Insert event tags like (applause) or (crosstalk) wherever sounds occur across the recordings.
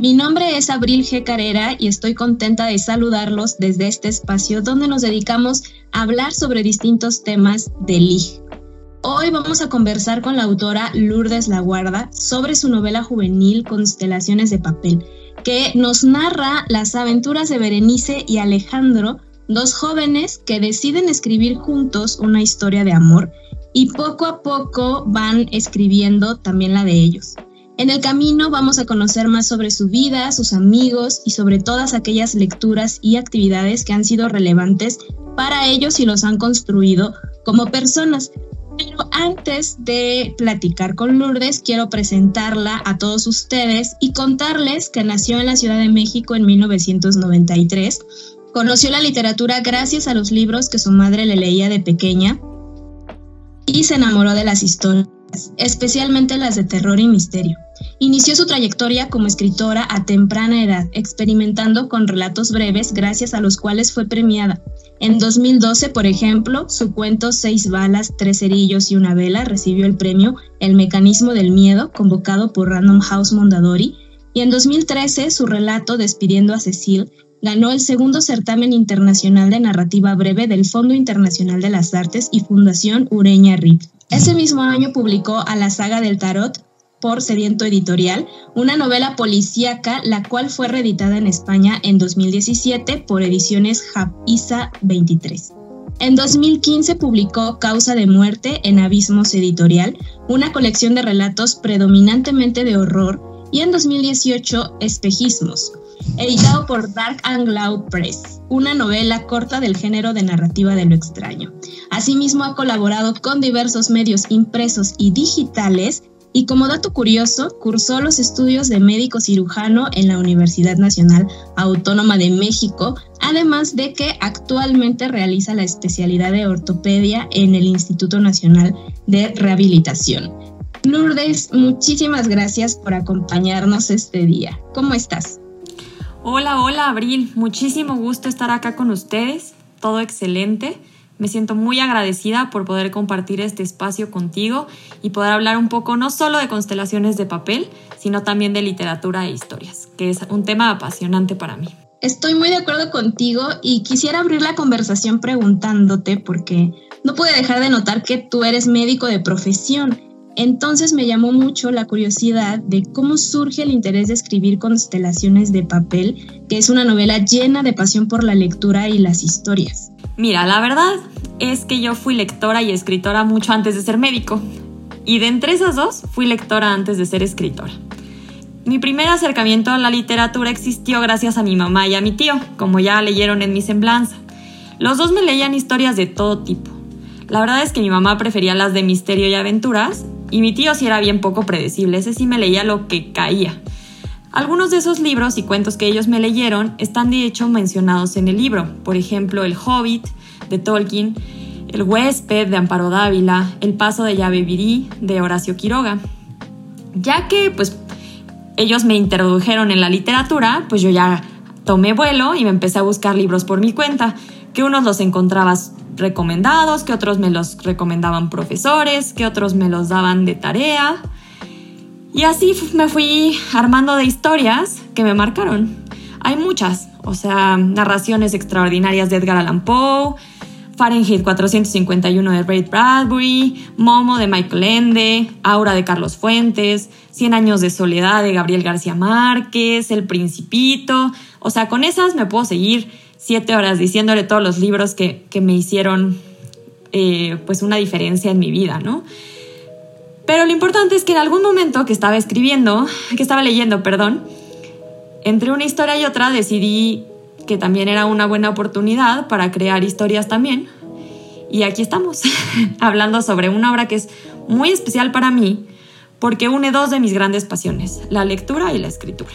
Mi nombre es Abril G. Carrera y estoy contenta de saludarlos desde este espacio donde nos dedicamos a hablar sobre distintos temas de LIG. Hoy vamos a conversar con la autora Lourdes Laguarda sobre su novela juvenil Constelaciones de Papel, que nos narra las aventuras de Berenice y Alejandro, dos jóvenes que deciden escribir juntos una historia de amor y poco a poco van escribiendo también la de ellos. En el camino vamos a conocer más sobre su vida, sus amigos y sobre todas aquellas lecturas y actividades que han sido relevantes para ellos y los han construido como personas. Pero antes de platicar con Lourdes, quiero presentarla a todos ustedes y contarles que nació en la Ciudad de México en 1993. Conoció la literatura gracias a los libros que su madre le leía de pequeña y se enamoró de las historias, especialmente las de terror y misterio. Inició su trayectoria como escritora a temprana edad, experimentando con relatos breves gracias a los cuales fue premiada. En 2012, por ejemplo, su cuento Seis balas, tres cerillos y una vela recibió el premio El mecanismo del miedo, convocado por Random House Mondadori, y en 2013 su relato Despidiendo a Cecil ganó el segundo certamen internacional de narrativa breve del Fondo Internacional de las Artes y Fundación Ureña Reed. Ese mismo año publicó a la saga del tarot por Sediento Editorial, una novela policíaca, la cual fue reeditada en España en 2017 por ediciones Isa 23. En 2015 publicó Causa de Muerte en Abismos Editorial, una colección de relatos predominantemente de horror, y en 2018 Espejismos, editado por Dark and Loud Press, una novela corta del género de narrativa de lo extraño. Asimismo ha colaborado con diversos medios impresos y digitales y como dato curioso, cursó los estudios de médico cirujano en la Universidad Nacional Autónoma de México, además de que actualmente realiza la especialidad de ortopedia en el Instituto Nacional de Rehabilitación. Lourdes, muchísimas gracias por acompañarnos este día. ¿Cómo estás? Hola, hola Abril, muchísimo gusto estar acá con ustedes, todo excelente. Me siento muy agradecida por poder compartir este espacio contigo y poder hablar un poco no solo de constelaciones de papel, sino también de literatura e historias, que es un tema apasionante para mí. Estoy muy de acuerdo contigo y quisiera abrir la conversación preguntándote porque no pude dejar de notar que tú eres médico de profesión. Entonces me llamó mucho la curiosidad de cómo surge el interés de escribir Constelaciones de Papel, que es una novela llena de pasión por la lectura y las historias. Mira, la verdad es que yo fui lectora y escritora mucho antes de ser médico. Y de entre esas dos, fui lectora antes de ser escritora. Mi primer acercamiento a la literatura existió gracias a mi mamá y a mi tío, como ya leyeron en mi semblanza. Los dos me leían historias de todo tipo. La verdad es que mi mamá prefería las de misterio y aventuras, y mi tío sí era bien poco predecible, ese sí me leía lo que caía. Algunos de esos libros y cuentos que ellos me leyeron están de hecho mencionados en el libro, por ejemplo El Hobbit de Tolkien, El huésped de Amparo Dávila, El paso de llave virí de Horacio Quiroga. Ya que pues ellos me introdujeron en la literatura, pues yo ya tomé vuelo y me empecé a buscar libros por mi cuenta, que unos los encontraba recomendados, que otros me los recomendaban profesores, que otros me los daban de tarea. Y así me fui armando de historias que me marcaron. Hay muchas, o sea, narraciones extraordinarias de Edgar Allan Poe, Fahrenheit 451 de Ray Bradbury, Momo de Michael Ende, Aura de Carlos Fuentes, Cien años de soledad de Gabriel García Márquez, El Principito. O sea, con esas me puedo seguir siete horas diciéndole todos los libros que, me hicieron eh, pues una diferencia en mi vida, ¿no? Pero lo importante es que en algún momento que estaba escribiendo, que estaba leyendo, perdón, entre una historia y otra decidí que también era una buena oportunidad para crear historias también. Y aquí estamos, (laughs) hablando sobre una obra que es muy especial para mí porque une dos de mis grandes pasiones, la lectura y la escritura.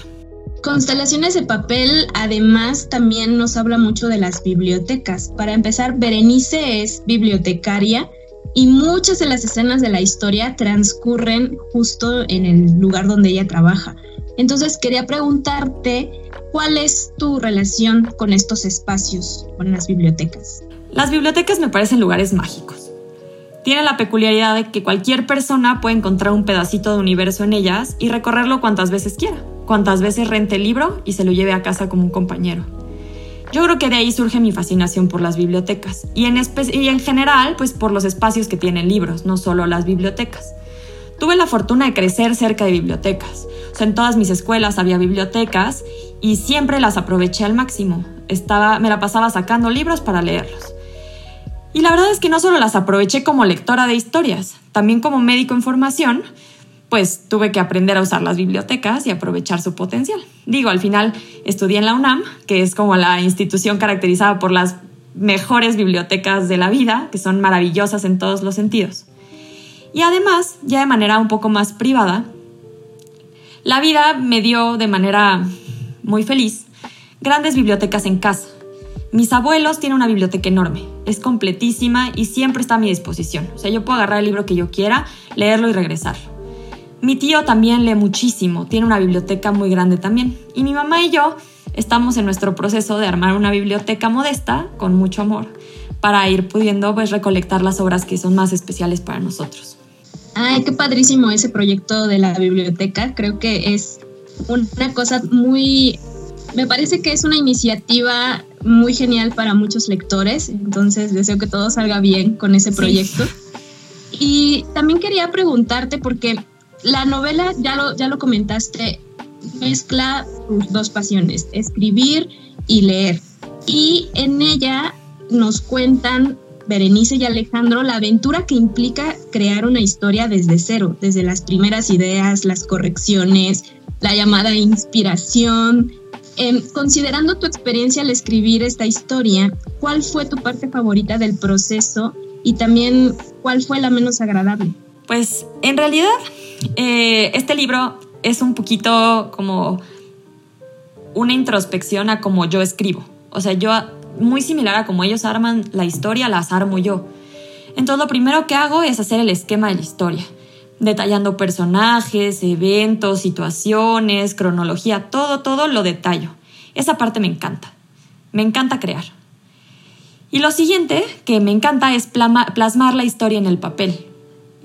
Constelaciones de papel además también nos habla mucho de las bibliotecas. Para empezar, Berenice es bibliotecaria y muchas de las escenas de la historia transcurren justo en el lugar donde ella trabaja. Entonces quería preguntarte cuál es tu relación con estos espacios, con las bibliotecas. Las bibliotecas me parecen lugares mágicos. Tienen la peculiaridad de que cualquier persona puede encontrar un pedacito de universo en ellas y recorrerlo cuantas veces quiera, cuantas veces rente el libro y se lo lleve a casa como un compañero. Yo creo que de ahí surge mi fascinación por las bibliotecas y en, y en general pues por los espacios que tienen libros, no solo las bibliotecas. Tuve la fortuna de crecer cerca de bibliotecas. En todas mis escuelas había bibliotecas y siempre las aproveché al máximo. Estaba, me la pasaba sacando libros para leerlos. Y la verdad es que no solo las aproveché como lectora de historias, también como médico en formación, pues tuve que aprender a usar las bibliotecas y aprovechar su potencial. Digo, al final estudié en la UNAM, que es como la institución caracterizada por las mejores bibliotecas de la vida, que son maravillosas en todos los sentidos. Y además, ya de manera un poco más privada, la vida me dio de manera muy feliz grandes bibliotecas en casa. Mis abuelos tienen una biblioteca enorme, es completísima y siempre está a mi disposición. O sea, yo puedo agarrar el libro que yo quiera, leerlo y regresar. Mi tío también lee muchísimo, tiene una biblioteca muy grande también. Y mi mamá y yo estamos en nuestro proceso de armar una biblioteca modesta, con mucho amor, para ir pudiendo pues, recolectar las obras que son más especiales para nosotros. Ay, qué padrísimo ese proyecto de la biblioteca. Creo que es una cosa muy, me parece que es una iniciativa muy genial para muchos lectores. Entonces deseo que todo salga bien con ese proyecto. Y también quería preguntarte, porque la novela, ya lo, ya lo comentaste, mezcla tus dos pasiones, escribir y leer. Y en ella nos cuentan Berenice y Alejandro la aventura que implica crear una historia desde cero, desde las primeras ideas, las correcciones, la llamada inspiración. Em, considerando tu experiencia al escribir esta historia, ¿cuál fue tu parte favorita del proceso y también cuál fue la menos agradable? Pues en realidad eh, este libro es un poquito como una introspección a cómo yo escribo. O sea, yo muy similar a como ellos arman la historia, las armo yo. Entonces lo primero que hago es hacer el esquema de la historia, detallando personajes, eventos, situaciones, cronología, todo, todo lo detallo. Esa parte me encanta. Me encanta crear. Y lo siguiente que me encanta es plasmar la historia en el papel.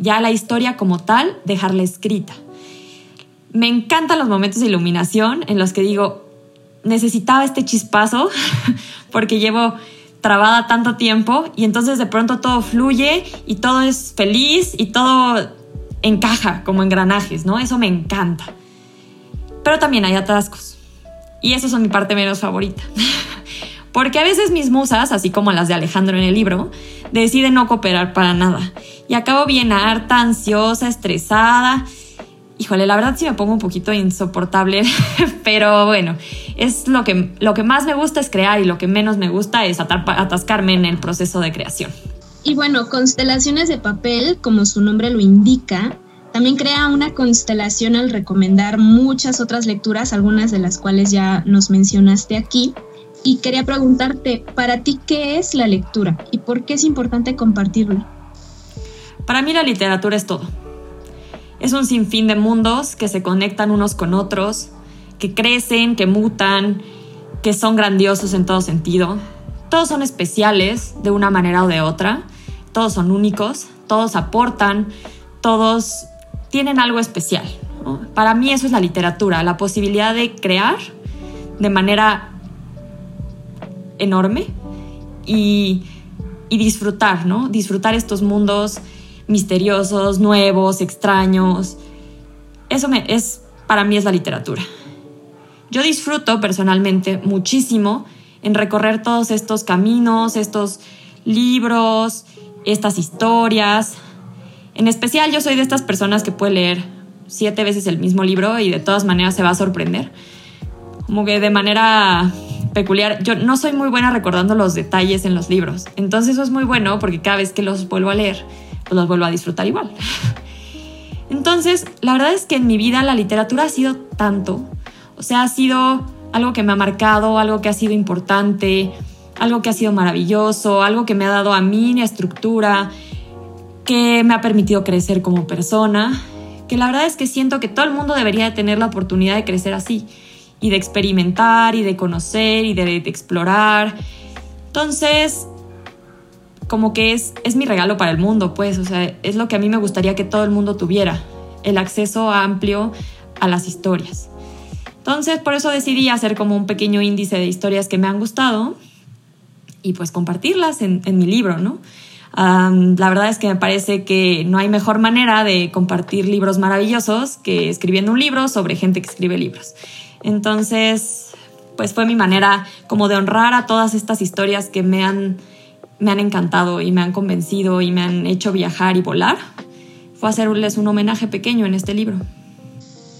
Ya la historia como tal, dejarla escrita. Me encantan los momentos de iluminación en los que digo, necesitaba este chispazo (laughs) porque llevo trabada tanto tiempo y entonces de pronto todo fluye y todo es feliz y todo encaja como engranajes, ¿no? Eso me encanta. Pero también hay atascos. Y eso son mi parte menos favorita. (laughs) Porque a veces mis musas, así como las de Alejandro en el libro, deciden no cooperar para nada. Y acabo bien harta, ansiosa, estresada híjole, la verdad sí me pongo un poquito insoportable, (laughs) pero bueno, es lo que, lo que más me gusta es crear y lo que menos me gusta es atascarme en el proceso de creación. Y bueno, constelaciones de papel, como su nombre lo indica, también crea una constelación al recomendar muchas otras lecturas, algunas de las cuales ya nos mencionaste aquí. Y quería preguntarte, para ti, ¿qué es la lectura y por qué es importante compartirlo? Para mí la literatura es todo es un sinfín de mundos que se conectan unos con otros, que crecen, que mutan, que son grandiosos en todo sentido. Todos son especiales de una manera o de otra, todos son únicos, todos aportan, todos tienen algo especial. Para mí eso es la literatura, la posibilidad de crear de manera enorme y, y disfrutar, ¿no? Disfrutar estos mundos misteriosos, nuevos, extraños. Eso me, es, para mí es la literatura. Yo disfruto personalmente muchísimo en recorrer todos estos caminos, estos libros, estas historias. En especial yo soy de estas personas que puede leer siete veces el mismo libro y de todas maneras se va a sorprender. Como que de manera peculiar, yo no soy muy buena recordando los detalles en los libros. Entonces eso es muy bueno porque cada vez que los vuelvo a leer, pues los vuelvo a disfrutar igual. (laughs) Entonces, la verdad es que en mi vida la literatura ha sido tanto. O sea, ha sido algo que me ha marcado, algo que ha sido importante, algo que ha sido maravilloso, algo que me ha dado a mí una estructura, que me ha permitido crecer como persona, que la verdad es que siento que todo el mundo debería de tener la oportunidad de crecer así y de experimentar y de conocer y de, explorar. Entonces, como que es, es mi regalo para el mundo, pues, o sea, es lo que a mí me gustaría que todo el mundo tuviera, el acceso amplio a las historias. Entonces, por eso decidí hacer como un pequeño índice de historias que me han gustado y pues compartirlas en, en mi libro, ¿no? la verdad es que me parece que no hay mejor manera de compartir libros maravillosos que escribiendo un libro sobre gente que escribe libros. Entonces, pues fue mi manera como de honrar a todas estas historias que me han, me han encantado y me han convencido y me han hecho viajar y volar. Fue hacerles un homenaje pequeño en este libro.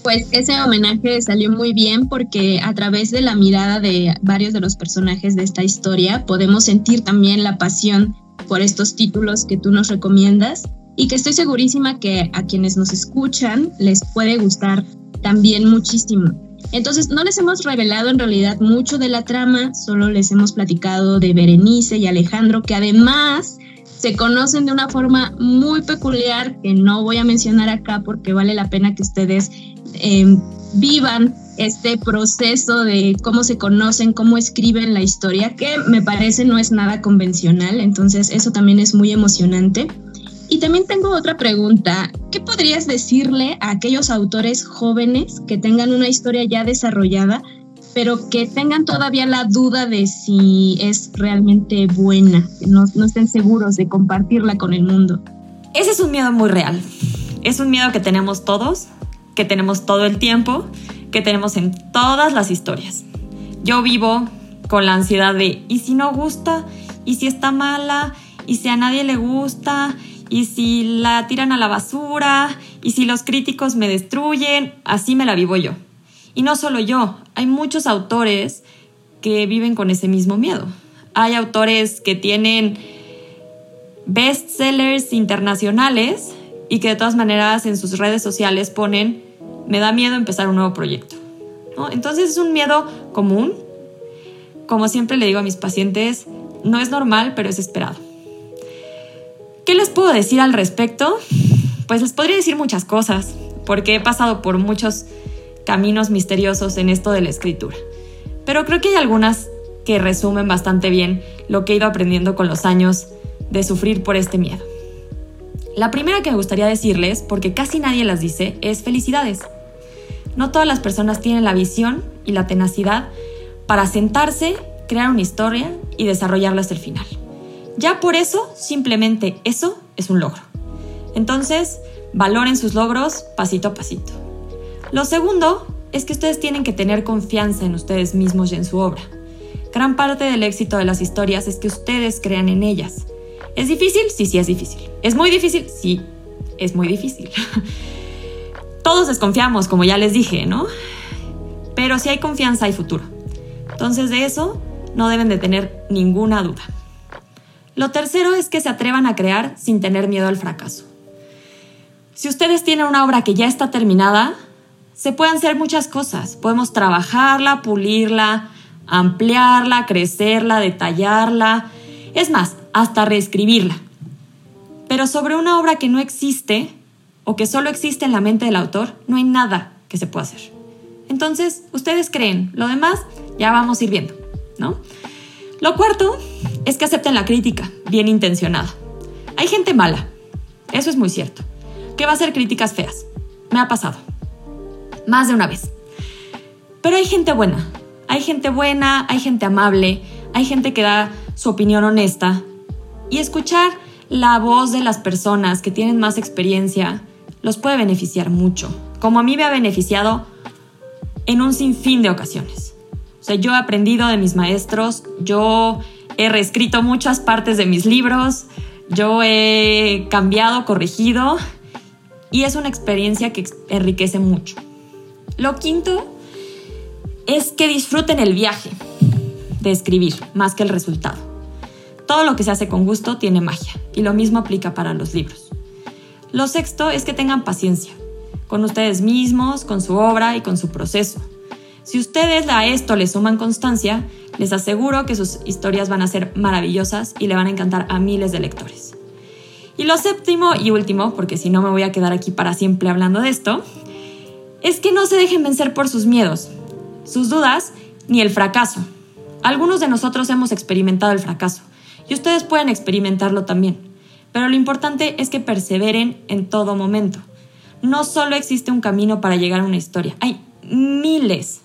Pues ese homenaje salió muy bien porque a través de la mirada de varios de los personajes de esta historia podemos sentir también la pasión por estos títulos que tú nos recomiendas y que estoy segurísima que a quienes nos escuchan les puede gustar también muchísimo. Entonces, no les hemos revelado en realidad mucho de la trama, solo les hemos platicado de Berenice y Alejandro, que además se conocen de una forma muy peculiar que no voy a mencionar acá porque vale la pena que ustedes eh, vivan este proceso de cómo se conocen, cómo escriben la historia, que me parece no es nada convencional, entonces eso también es muy emocionante. Y también tengo otra pregunta, ¿qué podrías decirle a aquellos autores jóvenes que tengan una historia ya desarrollada, pero que tengan todavía la duda de si es realmente buena, que no, no estén seguros de compartirla con el mundo? Ese es un miedo muy real, es un miedo que tenemos todos, que tenemos todo el tiempo que tenemos en todas las historias. Yo vivo con la ansiedad de, ¿y si no gusta? ¿Y si está mala? ¿Y si a nadie le gusta? ¿Y si la tiran a la basura? ¿Y si los críticos me destruyen? Así me la vivo yo. Y no solo yo, hay muchos autores que viven con ese mismo miedo. Hay autores que tienen bestsellers internacionales y que de todas maneras en sus redes sociales ponen me da miedo empezar un nuevo proyecto. Entonces es un miedo común. Como siempre le digo a mis pacientes, no es normal, pero es esperado. ¿Qué les puedo decir al respecto? Pues les podría decir muchas cosas, porque he pasado por muchos caminos misteriosos en esto de la escritura. Pero creo que hay algunas que resumen bastante bien lo que he ido aprendiendo con los años de sufrir por este miedo. La primera que me gustaría decirles, porque casi nadie las dice, es felicidades. No todas las personas tienen la visión y la tenacidad para sentarse, crear una historia y desarrollarla hasta el final. Ya por eso, simplemente eso es un logro. Entonces, valoren sus logros pasito a pasito. Lo segundo es que ustedes tienen que tener confianza en ustedes mismos y en su obra. Gran parte del éxito de las historias es que ustedes crean en ellas ¿Es difícil? Sí, sí, es difícil. ¿Es muy difícil? Sí, es muy difícil. (laughs) Todos desconfiamos, como ya les dije, ¿no? Pero si hay confianza, hay futuro. Entonces de eso no deben de tener ninguna duda. Lo tercero es que se atrevan a crear sin tener miedo al fracaso. Si ustedes tienen una obra que ya está terminada, se pueden hacer muchas cosas. Podemos trabajarla, pulirla, ampliarla, crecerla, detallarla. Es más, hasta reescribirla. Pero sobre una obra que no existe o que solo existe en la mente del autor, no hay nada que se pueda hacer. Entonces, ustedes creen, lo demás ya vamos a ir viendo, ¿no? Lo cuarto es que acepten la crítica, bien intencionada. Hay gente mala, eso es muy cierto, que va a hacer críticas feas. Me ha pasado. Más de una vez. Pero hay gente buena. Hay gente buena, hay gente amable, hay gente que da su opinión honesta y escuchar la voz de las personas que tienen más experiencia los puede beneficiar mucho, como a mí me ha beneficiado en un sinfín de ocasiones. O sea, yo he aprendido de mis maestros, yo he reescrito muchas partes de mis libros, yo he cambiado, corregido y es una experiencia que enriquece mucho. Lo quinto es que disfruten el viaje de escribir más que el resultado. Todo lo que se hace con gusto tiene magia, y lo mismo aplica para los libros. Lo sexto es que tengan paciencia, con ustedes mismos, con su obra y con su proceso. Si ustedes a esto le suman constancia, les aseguro que sus historias van a ser maravillosas y le van a encantar a miles de lectores. Y lo séptimo y último, porque si no me voy a quedar aquí para siempre hablando de esto, es que no se dejen vencer por sus miedos, sus dudas ni el fracaso. Algunos de nosotros hemos experimentado el fracaso y ustedes pueden experimentarlo también, pero lo importante es que perseveren en todo momento. No solo existe un camino para llegar a una historia, hay miles.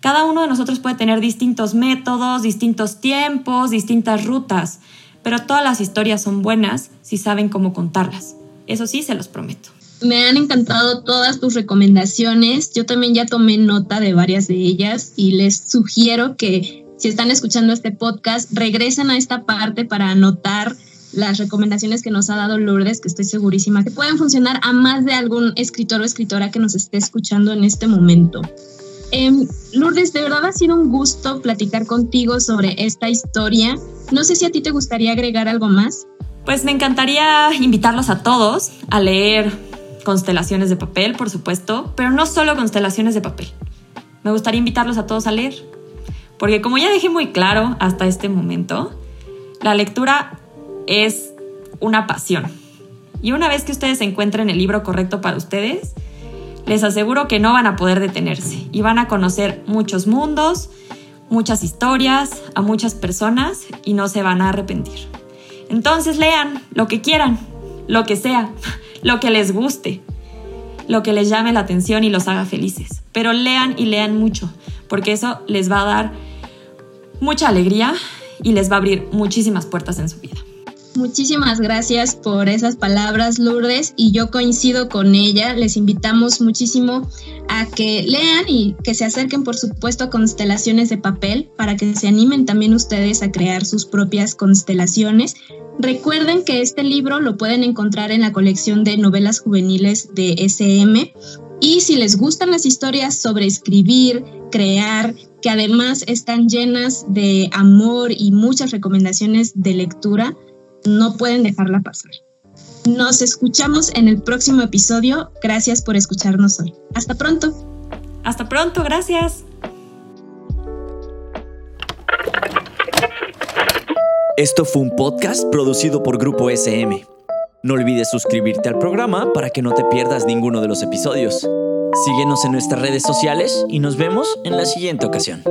Cada uno de nosotros puede tener distintos métodos, distintos tiempos, distintas rutas, pero todas las historias son buenas si saben cómo contarlas. Eso sí, se los prometo. Me han encantado todas tus recomendaciones. Yo también ya tomé nota de varias de ellas y les sugiero que si están escuchando este podcast, regresen a esta parte para anotar las recomendaciones que nos ha dado Lourdes, que estoy segurísima que pueden funcionar a más de algún escritor o escritora que nos esté escuchando en este momento. Em, Lourdes, de verdad ha sido un gusto platicar contigo sobre esta historia. No sé si a ti te gustaría agregar algo más. Pues me encantaría invitarlos a todos a leer constelaciones de papel, por supuesto, pero no solo constelaciones de papel. Me gustaría invitarlos a todos a leer, porque como ya dejé muy claro hasta este momento, la lectura es una pasión. Y una vez que ustedes encuentren el libro correcto para ustedes, les aseguro que no van a poder detenerse y van a conocer muchos mundos, muchas historias, a muchas personas y no se van a arrepentir. Entonces lean lo que quieran, lo que sea, (laughs) lo que les guste, lo que les llame la atención y los haga felices. Pero lean y lean mucho, porque eso les va a dar mucha alegría y les va a abrir muchísimas puertas en su vida. Muchísimas gracias por esas palabras, Lourdes, y yo coincido con ella. Les invitamos muchísimo a que lean y que se acerquen, por supuesto, a constelaciones de papel para que se animen también ustedes a crear sus propias constelaciones. Recuerden que este libro lo pueden encontrar en la colección de novelas juveniles de SM. Y si les gustan las historias sobre escribir, crear, que además están llenas de amor y muchas recomendaciones de lectura, no pueden dejarla pasar. Nos escuchamos en el próximo episodio. Gracias por escucharnos hoy. Hasta pronto. Hasta pronto, gracias. Esto fue un podcast producido por Grupo SM. No olvides suscribirte al programa para que no te pierdas ninguno de los episodios. Síguenos en nuestras redes sociales y nos vemos en la siguiente ocasión.